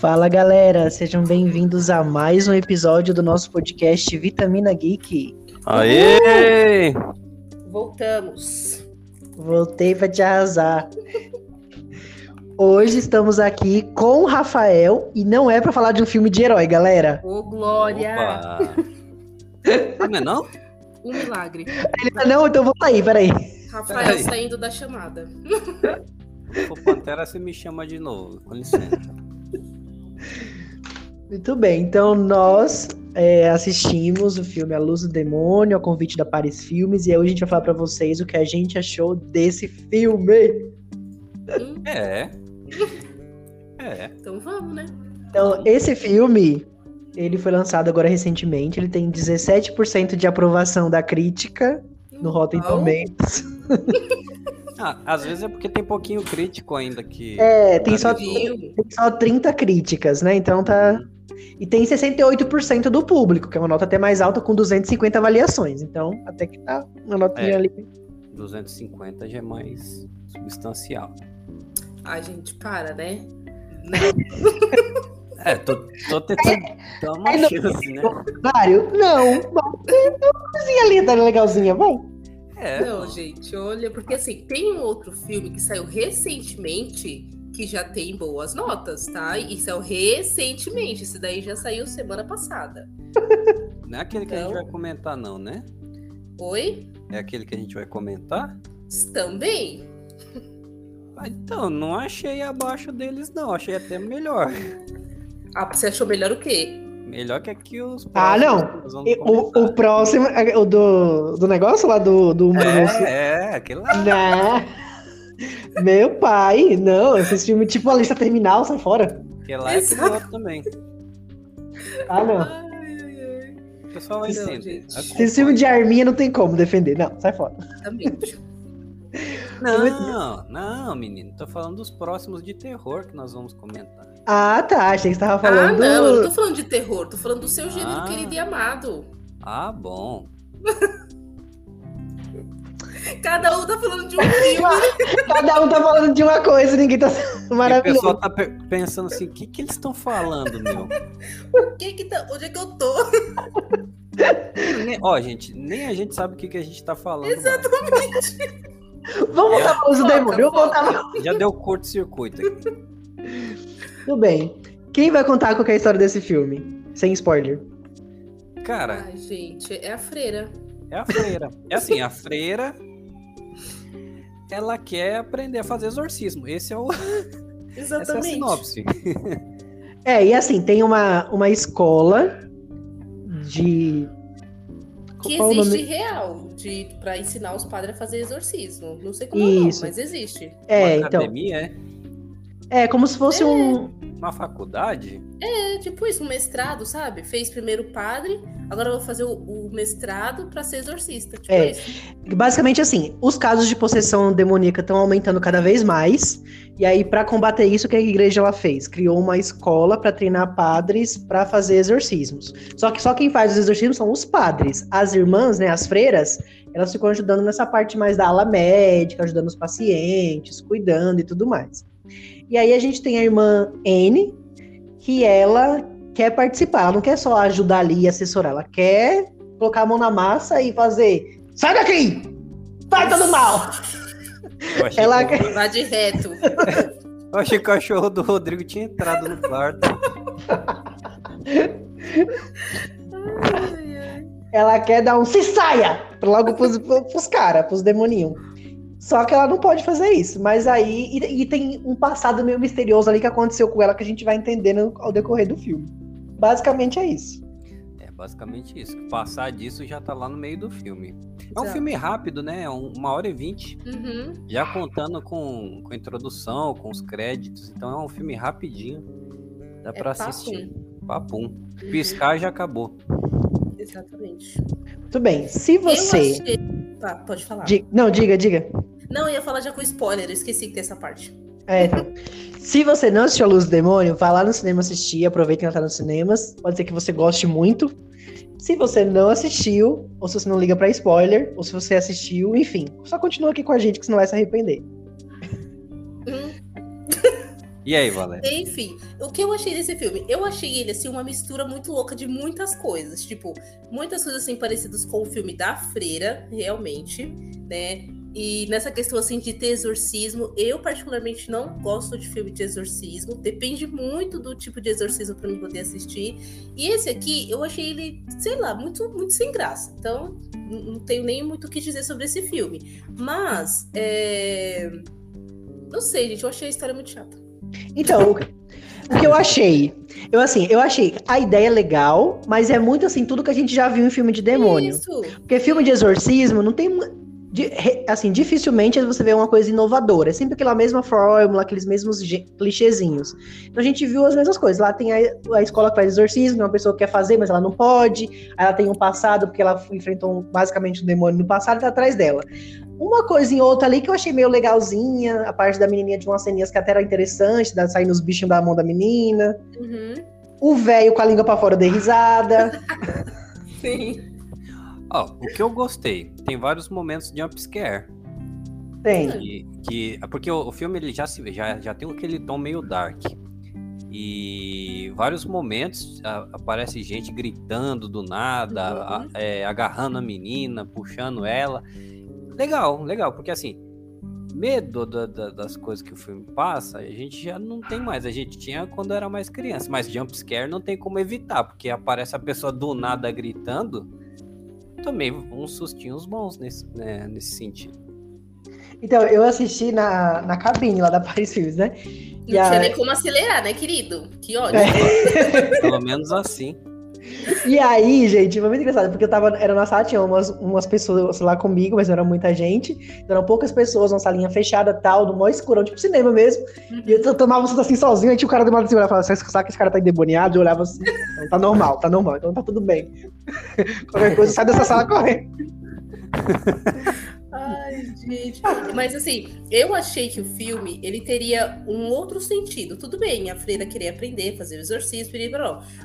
Fala galera, sejam bem-vindos a mais um episódio do nosso podcast Vitamina Geek. Aê! Voltamos. Voltei pra te arrasar. Hoje estamos aqui com o Rafael e não é pra falar de um filme de herói, galera. Ô, Glória! Opa! Ah, não é não? Um milagre. Ele não, então vou sair, peraí. Rafael Peraí. saindo da chamada. O Pantera você me chama de novo, com licença. Muito bem, então nós é, assistimos o filme A Luz do Demônio, a convite da Paris Filmes, e hoje a gente vai falar pra vocês o que a gente achou desse filme. Hum, É. É. então vamos, né? Então, esse filme, ele foi lançado agora recentemente, ele tem 17% de aprovação da crítica no Rotten. Tomatoes. Ah, às vezes é porque tem pouquinho crítico ainda que. É, tem só, Viu? tem só 30 críticas, né? Então tá. E tem 68% do público, que é uma nota até mais alta, com 250 avaliações. Então, até que tá uma notinha É. ali. 250 já é mais substancial. Ai, gente, para, né? É, tô, tô tentando dar uma É, não- chance, né? Mário, não. Mas tem uma coisinha ali, tá legalzinha, vai. É. Não, gente, olha, porque assim, tem um outro filme que saiu recentemente que já tem boas notas, tá? E saiu recentemente. Esse daí já saiu semana passada. Não é aquele que a gente Não. vai comentar, não, né? Oi? É aquele que a gente vai comentar? Também? Ah, então, não achei abaixo deles, não. Achei até melhor. Ah, você achou melhor o quê? Melhor que aqui os Ah, não. o, o próximo, é o do, do negócio lá do. do É, é, aquele lá. Não. Meu pai, não. Esse filme tipo a lista terminal, sai fora. Aquele lá é outro também. Ah, não. Ai, ai, ai. O pessoal vai entender. gente. Esse filme de arminha não tem como defender. Não, sai fora. Exatamente. Não, não, menino. Tô falando dos próximos de terror que nós vamos comentar. Ah, tá. Achei que você tava Ah, falando. não, eu não tô falando de terror, tô falando do seu gênero Ah. querido e amado. Ah, bom. Cada um tá falando de um filme. Cada um tá falando de uma coisa, ninguém tá. E o Maravilhoso. pessoal tá pe- pensando assim, o que que eles estão falando, meu? O que que tá, onde é que eu tô? Nem- Ó, gente, nem a gente sabe o que, que a gente tá falando. mais. Vamos voltar pra uso do Foca, demônio. Vamos voltar. Já deu curto-circuito aqui. Tudo bem. Quem vai contar qual que é a história desse filme? Sem spoiler. Cara, Ai, gente, é a freira. é a freira. É assim, a freira. Ela quer aprender a fazer exorcismo. Esse é o, essa é a Exatamente. sinopse. É, e assim, tem uma, uma escola de. que Qual o existe real de, pra ensinar os padres a fazer exorcismo. Não sei como Isso. não, mas existe. É, Uma então. academia, é? É como se fosse um. Uma faculdade? É tipo isso, um mestrado, sabe? Fez primeiro padre, agora eu vou fazer o, o mestrado pra ser exorcista. Tipo É. isso. Basicamente assim, os casos de possessão demoníaca estão aumentando cada vez mais. E aí, pra combater isso, o que a igreja ela fez? Criou uma escola pra treinar padres pra fazer exorcismos. Só que só quem faz os exorcismos são os padres. As irmãs, né, as freiras, elas ficam ajudando nessa parte mais da ala médica, ajudando os pacientes, cuidando e tudo mais. E aí a gente tem a irmã N, que ela quer participar, ela não quer só ajudar ali e assessorar, ela quer colocar a mão na massa e fazer Sai daqui! Vai todo mal! Eu achei, Ela que, Vá de reto. eu achei que o cachorro do Rodrigo tinha entrado no quarto. Ela quer dar um se saia! Logo pros, pros caras, pros demoninhos. Só que ela não pode fazer isso. Mas aí. E, e tem um passado meio misterioso ali que aconteceu com ela que a gente vai entendendo ao decorrer do filme. Basicamente é isso. É basicamente isso. Passar disso já tá lá no meio do filme. É um Exato. filme rápido, né? Uma hora e vinte. Uhum. Já contando com, com a introdução, com os créditos. Então é um filme rapidinho. Dá É pra papum. assistir. Papum. Piscar já acabou. Exatamente. Muito bem. Se você. Eu achei... Tá, pode falar. Di- Não, diga, diga. Não, eu ia falar já com spoiler, eu esqueci que tem essa parte. É. Se você não assistiu a Luz do Demônio, vai lá no cinema assistir, aproveita que ela tá nos cinemas. Pode ser que você goste muito. Se você não assistiu, ou se você não liga pra spoiler, ou se você assistiu, enfim, só continua aqui com a gente que você não vai se arrepender. Hum, E aí, Valéria? Enfim, o que eu achei desse filme? Eu achei ele, assim, uma mistura muito louca de muitas coisas. Tipo, muitas coisas, assim, parecidas com o filme da Freira, realmente, né? E nessa questão, assim, de ter exorcismo, eu particularmente não gosto de filme de exorcismo. Depende muito do tipo de exorcismo para mim poder assistir. E esse aqui, eu achei ele, sei lá, muito, muito sem graça. Então, não tenho nem muito o que dizer sobre esse filme. Mas, é... não sei, gente, eu achei a história muito chata. Então, o que eu achei? Eu assim, eu achei a ideia legal, mas é muito assim, tudo que a gente já viu em filme de demônio. Isso. Porque filme de exorcismo não tem assim, dificilmente você vê uma coisa inovadora. É sempre aquela mesma fórmula, aqueles mesmos clichêzinhos. Então a gente viu as mesmas coisas. Lá tem a, a escola que faz exorcismo, uma pessoa que quer fazer, mas ela não pode. Aí ela tem um passado, porque ela enfrentou basicamente um demônio no passado e tá atrás dela. Uma coisa em outra ali que eu achei meio legalzinha, a parte da menininha de umas ceninhas que até era interessante, da, saindo os bichinhos da mão da menina. Uhum. O velho com a língua pra fora de risada. Sim. Ó, o que eu gostei, tem vários momentos de jumpscare. Tem. Que, que, porque o, o, filme ele já, se, já, já tem aquele tom meio dark. E vários momentos a, aparece gente gritando do nada, uhum. a, é, agarrando a menina, puxando ela. Legal, legal, porque assim, medo da, da, das coisas que o filme passa, a gente já não tem mais. A gente tinha quando era mais criança, mas jumpscare não tem como evitar, porque aparece a pessoa do nada gritando. Tomei uns sustinhos bons nesse, né, nesse sentido. Então, eu assisti na, na cabine lá da Paris Filmes, né? Não tinha nem como acelerar, né, querido? Que ódio. É. Pelo menos assim. E aí, gente, foi muito engraçado, porque eu tava, era na sala, tinha umas, umas pessoas lá comigo, mas não era muita gente. Então eram poucas pessoas, uma salinha fechada tal, no maior escurão, tipo cinema mesmo. Uhum. E eu tomava tudo assim sozinho, aí tinha o cara do lado assim, olhava e falava, sabe que esse cara tá endemoniado? Eu olhava assim, então, tá normal, tá normal, então tá tudo bem. Qualquer coisa, sai dessa sala correndo. Ai, gente. Mas assim, eu achei que o filme ele teria um outro sentido. Tudo bem, a freira queria aprender, fazer o exorcismo,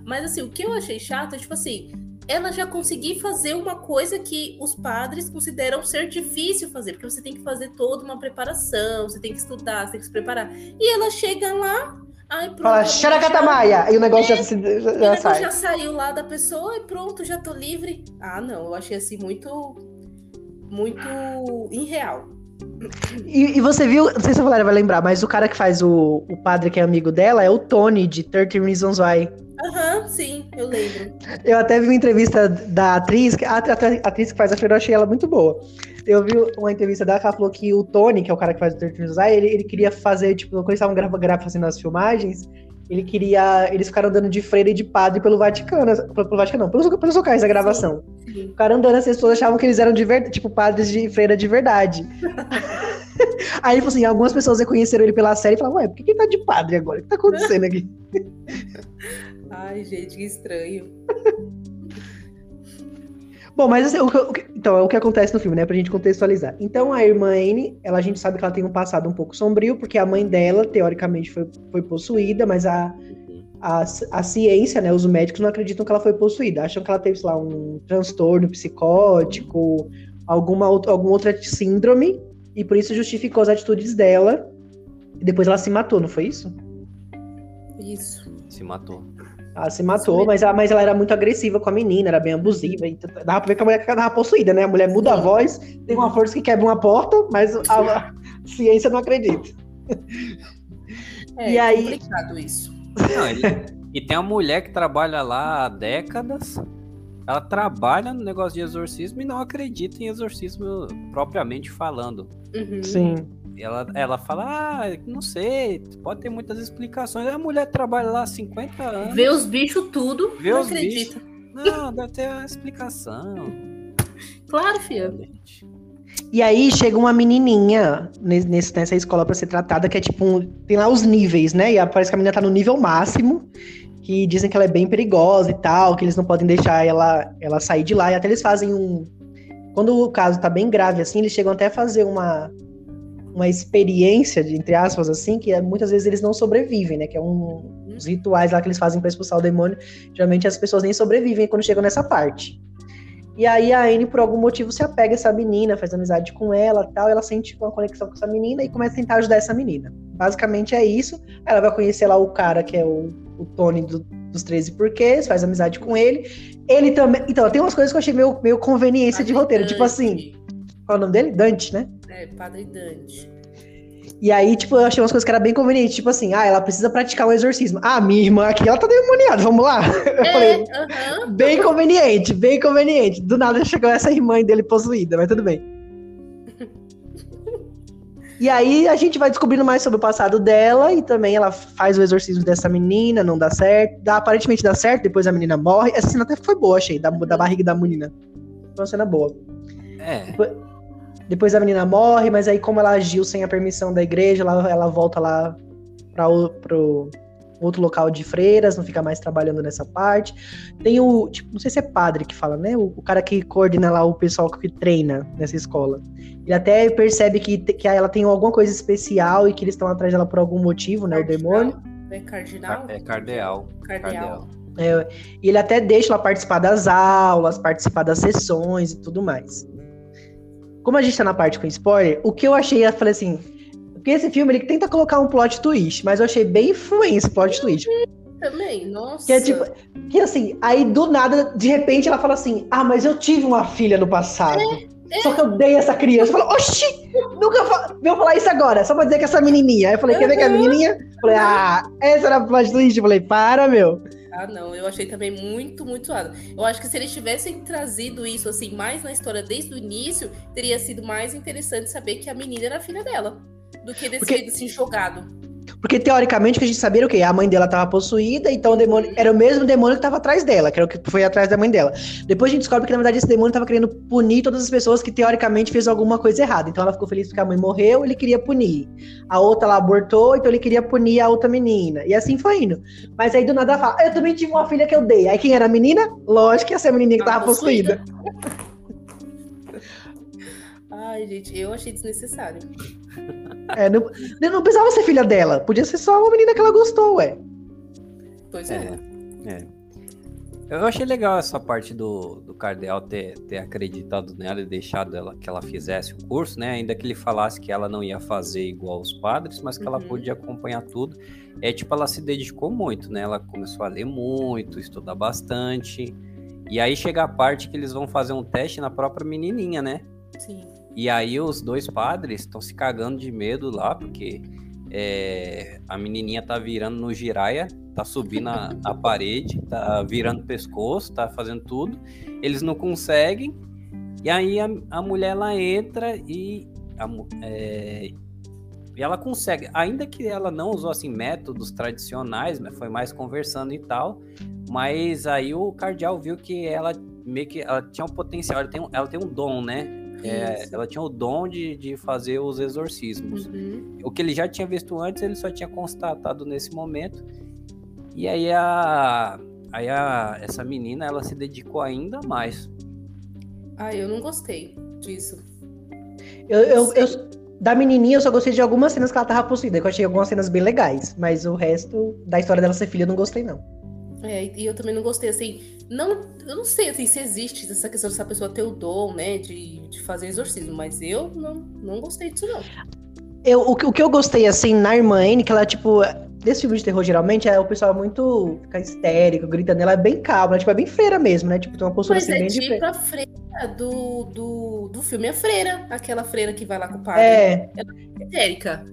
mas assim, o que eu achei chato é tipo assim, ela já conseguiu fazer uma coisa que os padres consideram ser difícil fazer, porque você tem que fazer toda uma preparação, você tem que estudar, você tem que se preparar. E ela chega lá, Ai, pronto. Fala, xaracatamaia! E o negócio é, já, já, já, já sai. já saiu lá da pessoa e pronto, já tô livre. Ah, não, eu achei assim muito muito irreal. E, e, você viu, não sei se a Valéria vai lembrar, mas o cara que faz o, o padre que é amigo dela é o Tony, de 13 Reasons Why. Aham, uhum, sim, eu lembro. Eu até vi uma entrevista da atriz, a, a, a atriz que faz a Freira, eu achei ela muito boa. Eu vi uma entrevista dela que ela falou que o Tony, que é o cara que faz o 13 Reasons Why, ele, ele queria fazer, tipo, quando eles estavam gravando, fazendo as filmagens, ele queria. Eles ficaram andando de freira e de padre pelo Vaticano. Pelo Vaticano, não, pelos, pelos locais da gravação. Sim, sim. Ficaram andando, as pessoas achavam que eles eram de verdade, tipo, padres de freira de verdade. Aí, assim, algumas pessoas reconheceram ele pela série e falaram, ué, por que ele tá de padre agora? O que tá acontecendo aqui? Ai, gente, que estranho. Bom, mas assim, o que, o que, então, é o que acontece no filme, né? Pra gente contextualizar. Então, a irmã Anne, ela, a gente sabe que ela tem um passado um pouco sombrio, porque a mãe dela, teoricamente, foi, foi possuída, mas a, a, a ciência, né? Os médicos não acreditam que ela foi possuída. Acham que ela teve, sei lá, um transtorno psicótico, alguma, alguma outra síndrome, e por isso justificou as atitudes dela. E depois ela se matou, não foi isso? Isso. Se matou. Ela se matou, mas ela, mas ela era muito agressiva com a menina, era bem abusiva. E dava pra ver que a mulher tava possuída, né? A mulher muda a voz, tem uma força que quebra uma porta, mas a, a ciência não acredita. É, e aí... complicado isso. Não, ele, e tem uma mulher que trabalha lá há décadas. Ela trabalha no negócio de exorcismo e não acredita em exorcismo propriamente falando. Uhum. Sim ela, ela fala, ah, não sei, pode ter muitas explicações. A mulher trabalha lá há 50 anos. Vê os bichos tudo, vê não os acredita. Bichos. Não, deve ter uma explicação. Claro, filha. E aí chega uma menininha nesse, nessa escola para ser tratada, que é tipo, um, tem lá os níveis, né? E parece que a menina tá no nível máximo, que dizem que ela é bem perigosa e tal, que eles não podem deixar ela, ela sair de lá. E até eles fazem um. Quando o caso tá bem grave assim, eles chegam até a fazer uma, uma experiência, de, entre aspas, assim, que é, muitas vezes eles não sobrevivem, né? Que é um, uns rituais lá que eles fazem para expulsar o demônio. Geralmente as pessoas nem sobrevivem quando chegam nessa parte. E aí a Anne, por algum motivo, se apega a essa menina, faz amizade com ela tal. Ela sente uma conexão com essa menina e começa a tentar ajudar essa menina. Basicamente é isso. Ela vai conhecer lá o cara que é o, o Tony do, dos 13 porquês, faz amizade com ele. Ele também. Então, tem umas coisas que eu achei meio, meio conveniência de roteiro. Tipo assim. Qual é o nome dele? Dante, né? É, Padre Dante. E aí, tipo, eu achei umas coisas que era bem conveniente, tipo assim, ah, ela precisa praticar um exorcismo. Ah, minha irmã aqui, ela tá demoniada, vamos lá. Eu é, falei, uh -huh. bem conveniente, bem conveniente. Do nada chegou essa irmã dele possuída, mas tudo bem. E aí a gente vai descobrindo mais sobre o passado dela e também ela faz o exorcismo dessa menina, não dá certo. Dá, aparentemente dá certo, depois a menina morre. Essa cena até foi boa, achei, da, da barriga da menina. Foi uma cena boa. É. Depois, depois a menina morre, mas aí como ela agiu sem a permissão da igreja, ela, ela volta lá para o pro outro local de freiras, não fica mais trabalhando nessa parte. Tem o, tipo, não sei se é padre que fala, né? O, o cara que coordena lá o pessoal que treina nessa escola. Ele até percebe que, que ela tem alguma coisa especial e que eles estão atrás dela por algum motivo, né? Cardinal. O demônio. É cardinal? É cardeal. Cardeal. É, e ele até deixa ela participar das aulas, participar das sessões e tudo mais. Como a gente tá na parte com spoiler, o que eu achei, eu falei assim, porque esse filme ele tenta colocar um plot twist, mas eu achei bem influência plot twist. Também, nossa. Que é tipo, que assim, aí do nada, de repente ela fala assim: Ah, mas eu tive uma filha no passado. É, é. Só que eu dei essa criança. Eu falei, oxi, nunca fa veio falar isso agora, só pra dizer que essa menininha. Aí eu falei, quer ver que é a menininha? Eu falei, ah, essa era a plot twist. Eu falei, para, meu. Ah, não, eu achei também muito, muito nada. Eu acho que se eles tivessem trazido isso assim mais na história desde o início, teria sido mais interessante saber que a menina era a filha dela do que desse Porque... assim, jogado. Porque teoricamente o que a gente sabia era o quê? A mãe dela estava possuída, então o demônio era o mesmo demônio que estava atrás dela, que era o que foi atrás da mãe dela. Depois a gente descobre que na verdade esse demônio estava querendo punir todas as pessoas que teoricamente fez alguma coisa errada. Então ela ficou feliz porque a mãe morreu, ele queria punir. A outra lá abortou, então ele queria punir a outra menina. E assim foi indo. Mas aí do nada ela fala: "Eu também tive uma filha que eu dei". Aí quem era a menina? Lógico que ia ser a menininha que estava possuída. Ai, gente, eu achei desnecessário. É, não, não precisava ser filha dela. Podia ser só uma menina que ela gostou, ué. Pois é. é. é. Eu achei legal essa parte do, do Cardeal ter, ter acreditado nela e deixado ela, que ela fizesse o curso, né? Ainda que ele falasse que ela não ia fazer igual os padres, mas que uhum. ela podia acompanhar tudo. É tipo, ela se dedicou muito, né? Ela começou a ler muito, estudar bastante. E aí chega a parte que eles vão fazer um teste na própria menininha, né? Sim. E aí os dois padres estão se cagando de medo lá, porque é, a menininha tá virando no giraia, tá subindo a, a parede, tá virando o pescoço, tá fazendo tudo. Eles não conseguem. E aí a, a mulher ela entra e, a, é, e ela consegue, ainda que ela não usou assim métodos tradicionais, né, foi mais conversando e tal, mas aí o cardeal viu que ela meio que ela tinha um potencial, ela tem um, ela tem um dom, né? É, ela tinha o dom de, de fazer os exorcismos. Uhum. O que ele já tinha visto antes, ele só tinha constatado nesse momento. E aí a, aí a, essa menina, ela se dedicou ainda mais. Ah, eu não gostei disso. Eu, eu, eu, da menininha, eu só gostei de algumas cenas que ela tava possuída, que eu achei algumas cenas bem legais. Mas o resto da história dela ser filha, eu não gostei, não. É, e eu também não gostei, assim, não, eu não sei assim, se existe essa questão dessa pessoa ter o dom, né, de, de fazer exorcismo, mas eu não, não gostei disso, não. Eu, o, o que eu gostei, assim, na irmã Anne, que ela, tipo, desse filme de terror, geralmente, é o pessoal muito fica histérico, gritando, ela é bem calma, tipo, é bem freira mesmo, né, tipo, tem uma postura mas assim, é bem tipo a freira do, do, do filme A Freira, aquela freira que vai lá com o padre. É. Ela é histérica.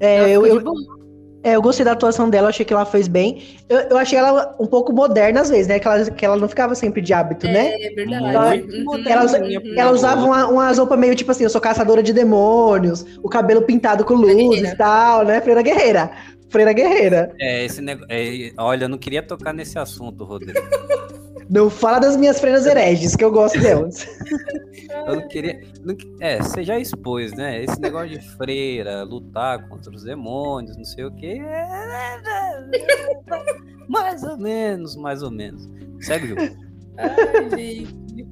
É, eu, eu, é, eu gostei da atuação dela, achei que ela fez bem. Eu, eu achei ela um pouco moderna às vezes, né? Que ela, que ela não ficava sempre de hábito, é, né? É verdade. Ela, uhum. ela, ela usava uma, umas roupas meio tipo assim, eu sou caçadora de demônios, o cabelo pintado com luz e tal, né? Freira Guerreira. Freira Guerreira. É, esse negócio. É, olha, eu não queria tocar nesse assunto, Rodrigo. Não fala das minhas freiras hereges, que eu gosto delas. eu não queria. É, você já expôs, né? Esse negócio de freira, lutar contra os demônios, não sei o quê. mais ou menos, mais ou menos. Segue, Ju. Ai, gente.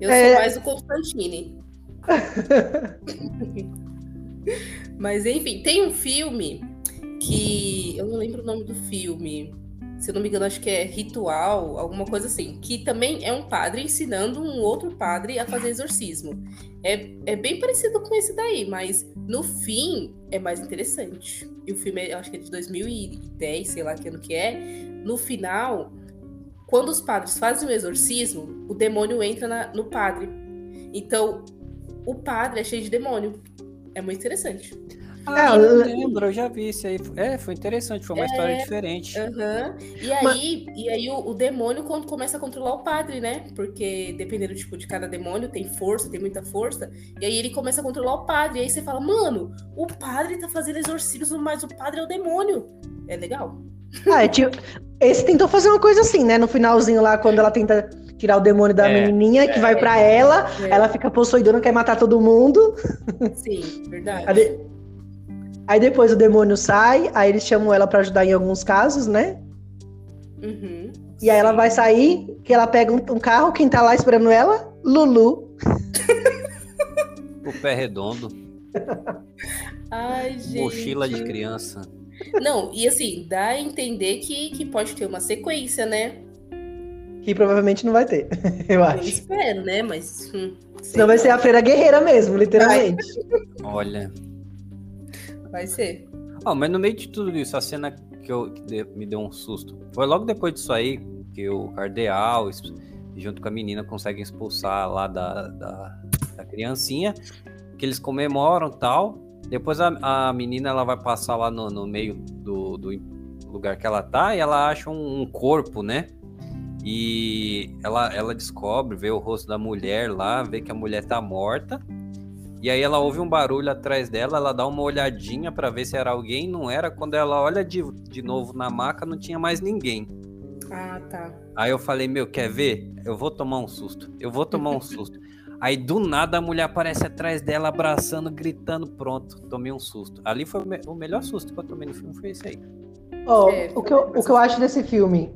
Eu é... sou mais o Constantine. Mas enfim, tem um filme que. Eu não lembro o nome do filme se eu não me engano, acho que é ritual, alguma coisa assim, que também é um padre ensinando um outro padre a fazer exorcismo. É, é bem parecido com esse daí, mas no fim é mais interessante. E o filme, eu acho que é de 2010, sei lá que ano que é. No final, quando os padres fazem o exorcismo, o demônio entra na, no padre. Então, o padre é cheio de demônio. É muito interessante. Ah, é, eu lembro, eu já vi isso aí. É, foi interessante, foi uma é, história diferente. Uh -huh. E aí, Mas... e aí o, o, demônio quando começa a controlar o padre, né? Porque dependendo tipo, de cada demônio, tem força, tem muita força. E aí ele começa a controlar o padre. E aí você fala, mano, o padre tá fazendo exorcismo, mas o padre é o demônio. É legal. Ah, é tipo, esse tentou fazer uma coisa assim, né? No finalzinho lá, quando ela tenta tirar o demônio da é, menininha, que é, vai para ela, é. ela fica possuidona, quer matar todo mundo. Sim, verdade. Aí depois o demônio sai, aí eles chamam ela para ajudar em alguns casos, né? Uhum, e aí ela vai sair, que ela pega um, um carro, quem tá lá esperando ela? Lulu. o pé redondo. Ai, gente. Mochila de criança. Não, e assim, dá a entender que, que pode ter uma sequência, né? Que provavelmente não vai ter, eu acho. Eu espero, né? Mas. Hum, não vai ser a freira guerreira mesmo, literalmente. Olha. Vai ser. Oh, mas no meio de tudo isso, a cena que, eu, que me deu um susto foi logo depois disso aí que o cardeal, junto com a menina, conseguem expulsar lá da, da, da criancinha, que eles comemoram tal. Depois a, a menina ela vai passar lá no, no meio do, do lugar que ela tá e ela acha um, um corpo, né? E ela, ela descobre, vê o rosto da mulher lá, vê que a mulher tá morta. E aí ela ouve um barulho atrás dela, ela dá uma olhadinha para ver se era alguém, não era. Quando ela olha de, de novo na maca, não tinha mais ninguém. Ah, tá. Aí eu falei, meu, quer ver? Eu vou tomar um susto. Eu vou tomar um susto. Aí do nada a mulher aparece atrás dela, abraçando, gritando, pronto, tomei um susto. Ali foi o, me o melhor susto que eu tomei no filme, foi esse aí. Oh, é, o, que eu, o que eu acho desse filme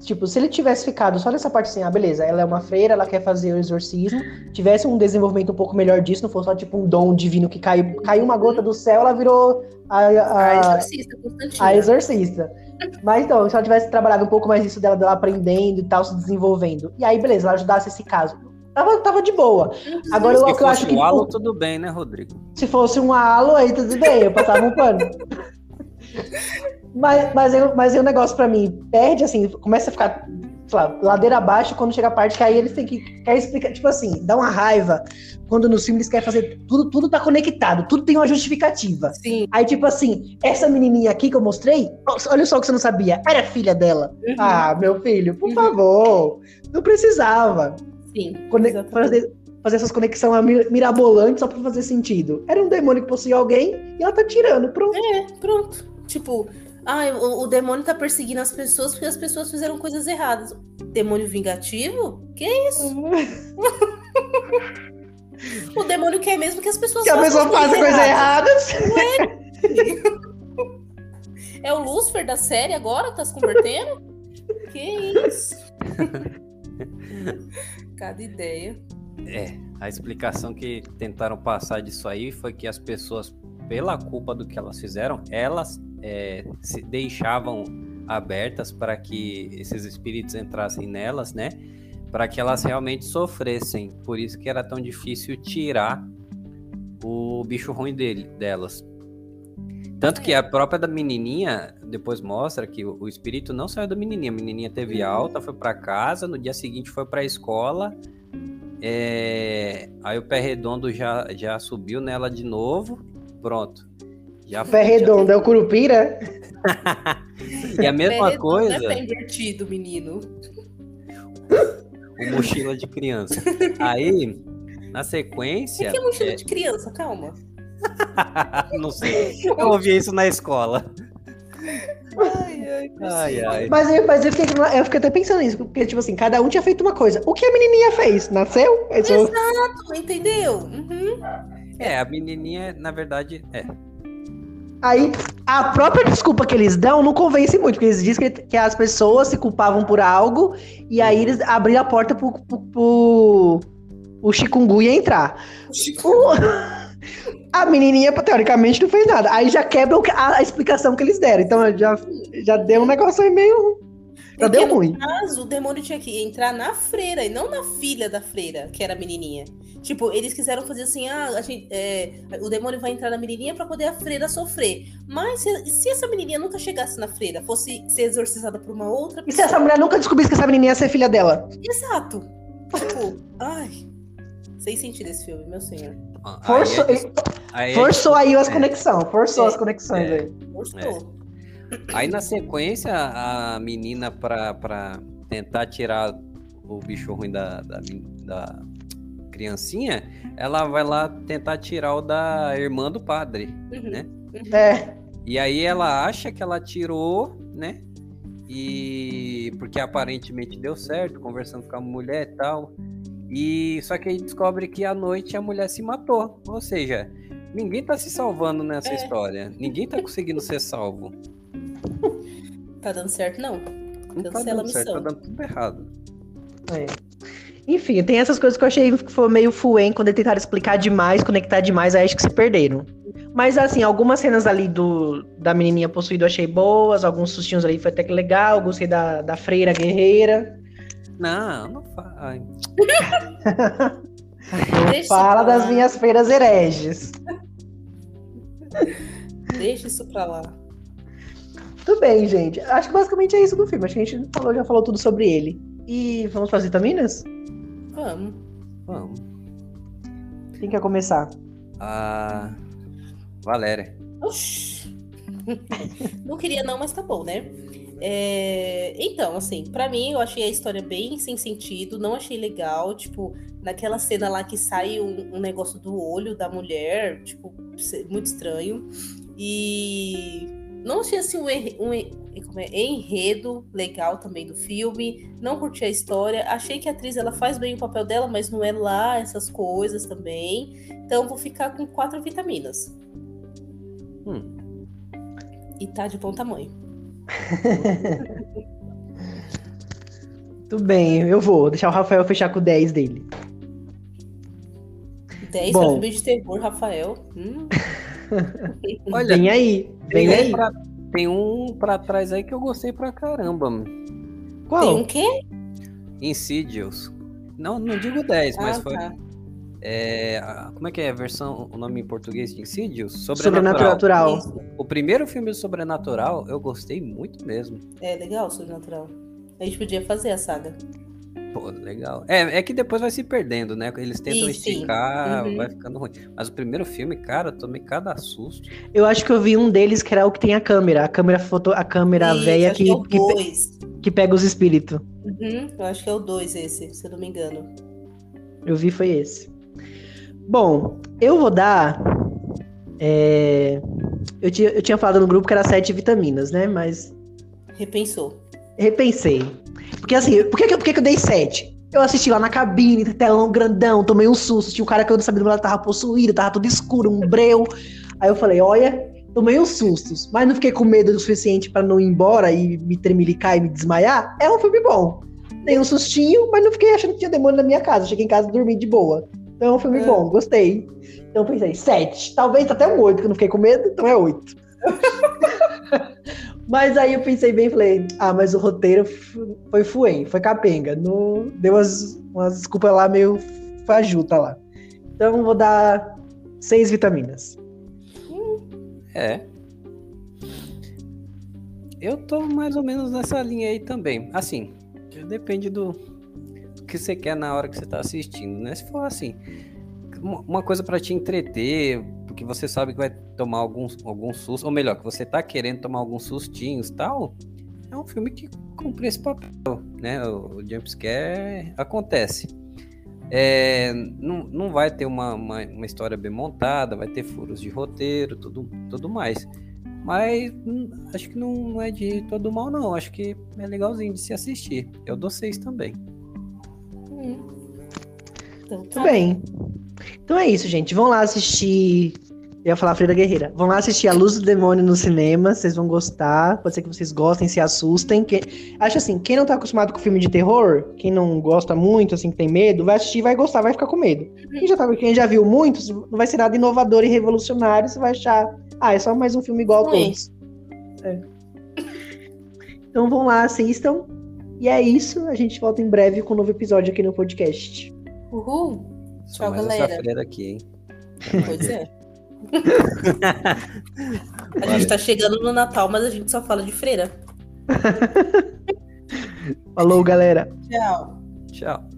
Tipo, se ele tivesse ficado só nessa parte assim, ah, beleza, ela é uma freira, ela quer fazer o exorcismo, tivesse um desenvolvimento um pouco melhor disso, não fosse só tipo um dom divino que caiu, caiu uma gota do céu, ela virou a, a, a exorcista, a exorcista. Mas então, se ela tivesse trabalhado um pouco mais isso dela, dela aprendendo e tal, se desenvolvendo, e aí, beleza, ela ajudasse esse caso. Tava, tava de boa. Agora, se eu, eu acho que. Se fosse um halo, tudo bem, né, Rodrigo? Se fosse um halo, aí tudo bem, eu passava um pano. Mas, mas, eu, mas o negócio para mim perde, assim, começa a ficar lá, ladeira abaixo quando chega a parte que aí eles têm que quer explicar, tipo assim, dá uma raiva quando nos filmes eles querem fazer tudo, tudo tá conectado, tudo tem uma justificativa. Sim. Aí, tipo assim, essa menininha aqui que eu mostrei, olha só o que você não sabia, era filha dela. Uhum. Ah, meu filho, por uhum. favor, não precisava. Sim. fazer, fazer essas conexões mirabolantes só pra fazer sentido. Era um demônio que possuía alguém e ela tá tirando, pronto. É, pronto. Tipo, ah, o, o, demônio tá perseguindo as pessoas porque as pessoas fizeram coisas erradas. Demônio vingativo? Que isso? o demônio quer mesmo que as pessoas que a pessoa faça coisas erradas. erradas. É? é o Lúcifer da série agora? Tá se convertendo? que isso? Cada ideia. É, a explicação que tentaram passar disso aí foi que as pessoas, pela culpa do que elas fizeram, elas é, se deixavam abertas para que esses espíritos entrassem nelas, né? Para que elas realmente sofressem. Por isso que era tão difícil tirar o bicho ruim dele, delas. Tanto que a própria da menininha depois mostra que o, espírito não saiu da menininha. A menininha teve uhum. alta, foi para casa, no dia seguinte foi para a escola. É... Aí o pé redondo já, já subiu nela de novo. Pronto. Já Pé redondo, já... é o Curupira? e a mesma Pé coisa. É invertido, menino. O mochila de criança. Aí, na sequência. O que é mochila é... de criança? Calma. não sei. Eu ouvi isso na escola. Ai, ai, ai, ai. Mas, eu, mas eu, fiquei, eu fiquei até pensando nisso, porque, tipo assim, cada um tinha feito uma coisa. O que a menininha fez? Nasceu? Exato, entendeu? Uhum. É, a menininha, na verdade, é. Aí, a própria desculpa que eles dão não convence muito, porque eles dizem que, que as pessoas se culpavam por algo, e aí eles abriram a porta pro, pro, pro o chikungunya entrar. O, a menininha, teoricamente, não fez nada. Aí já quebra a, a, explicação que eles deram. Então, já, já deu um negócio aí meio... Já Porque deu no ruim. caso, o demônio tinha que entrar na freira e não na filha da freira, que era a menininha. Tipo, eles quiseram fazer assim, ah, a gente, é, o demônio vai entrar na menininha pra poder a freira sofrer. Mas se, se essa menininha nunca chegasse na freira, fosse ser exorcizada por uma outra E se essa mulher nunca descobrisse que essa menininha ia ser filha dela? Exato. Tipo, ai. Sem sentido esse filme, meu senhor. Aí Forçou, é- aí é- forçou aí as é. conexões. Forçou É. as conexões É. aí. Gostou. Aí na sequência, a menina, pra, pra tentar tirar o bicho ruim da, da, da criancinha, ela vai lá tentar tirar o da irmã do padre. Uhum. né? É. E aí ela acha que ela tirou, né? E porque aparentemente deu certo, conversando com a mulher e tal. E só que aí descobre que à noite a mulher se matou. Ou seja, ninguém tá se salvando nessa É. história. Ninguém tá conseguindo ser salvo. Tá dando certo, não. Não tá Cancela a dando certo, tá dando tudo errado. É. Enfim, tem essas coisas que eu achei que foi meio fuem quando tentaram explicar demais, conectar demais, aí acho que se perderam. Mas assim, algumas cenas ali do da menininha possuída eu achei boas, alguns sustinhos ali foi até que legal, gostei da, da freira guerreira. Não, não faz. Não fala das minhas freiras hereges. Deixa isso pra lá. Tudo bem, gente. Acho que basicamente é isso do filme. Acho que a gente falou, já falou tudo sobre ele. E vamos para as vitaminas? Vamos. Vamos. Quem quer começar? A Valéria. Oxi. Não queria não, mas tá bom, né? É, Então, assim, pra mim eu achei a história bem sem sentido, não achei legal, tipo, naquela cena lá que sai um, um negócio do olho da mulher, tipo, muito estranho. E não achei assim um, um? Enredo legal também do filme, não curti a história, achei que a atriz ela faz bem o papel dela, mas não é lá essas coisas também. Então vou ficar com quatro vitaminas. Hum. E tá de bom tamanho. Tudo bem, eu vou deixar o Rafael fechar com o 10 dele. 10 Bom. pra filme de terror, Rafael. Hum, Olha, Vem aí, vem aí. pra, tem um pra trás aí que eu gostei pra caramba. mano. tem Qual? um quê? Insidious. Não, não digo 10, mas ah, foi. tá. é, como é que é a versão, o nome em português de Insidious? Sobrenatural. Isso. O primeiro filme do Sobrenatural eu gostei muito mesmo. É legal, sobrenatural. A gente podia fazer a saga. Pô, legal. É, é que depois vai se perdendo, né? Eles tentam sim. esticar, Uhum. vai ficando ruim. Mas o primeiro filme, cara, eu tomei cada susto. Eu acho que eu vi um deles que era o que tem a câmera. A câmera foto, a câmera Isso, velha que, é o que, pe- 2. que pega os espíritos. Uhum, eu acho que é o 2 esse, se eu não me engano. Eu vi foi esse. Bom, eu vou dar. é, Eu, tinha, eu tinha falado no grupo que era sete vitaminas, né? Mas Repensou. repensei. Porque assim, por que, por que, eu dei sete? Eu assisti lá na cabine, telão grandão, tomei um susto. Tinha um cara que eu não sabia do lado tava possuído, tava tudo escuro, um breu. Aí eu falei, olha, tomei uns sustos, mas não fiquei com medo o suficiente pra não ir embora e me tremelicar e me desmaiar. É um filme bom. Dei um sustinho, mas não fiquei achando que tinha demônio na minha casa. Cheguei em casa e dormi de boa. Então é um filme É. bom, gostei. Então eu pensei, sete. Talvez até um oito, que eu não fiquei com medo, então é oito. mas aí eu pensei bem e falei, ah, mas o roteiro foi fuem, foi capenga. No, deu umas, umas desculpas lá meio fajuta lá. Então vou dar seis vitaminas. É. Eu tô mais ou menos nessa linha aí também. Assim, depende do, do que você quer na hora que você tá assistindo, né? Se for assim, uma coisa pra te entreter, porque você sabe que vai tomar alguns algum susto, ou melhor, que você tá querendo tomar alguns sustinhos e tal, é um filme que cumpre esse papel, né? O, o jumpscare acontece. É, não, não vai ter uma, uma, uma história bem montada, vai ter furos de roteiro, tudo, tudo mais. Mas hum, acho que não, não é de todo mal, não. Acho que é legalzinho de se assistir. Eu dou seis também. Hum. Então, tá. Tudo bem. Então é isso, gente. Vão lá assistir. Eu ia falar Freira Guerreira. Vão lá assistir A Luz do Demônio no cinema. Vocês vão gostar. Pode ser que vocês gostem, se assustem. Que... Acho assim, quem não tá acostumado com filme de terror, quem não gosta muito, assim, que tem medo, vai assistir, vai gostar, vai ficar com medo. Quem já, tá... quem já viu muitos, não vai ser nada inovador e revolucionário. Você vai achar, ah, é só mais um filme igual a todos. É. Então vão lá, assistam. E é isso. A gente volta em breve com um novo episódio aqui no podcast. Uhul. Tchau, mais galera. essa aqui, hein? Pois é a gente tá chegando no Natal, mas a gente só fala de freira. Falou, galera. Tchau. Tchau.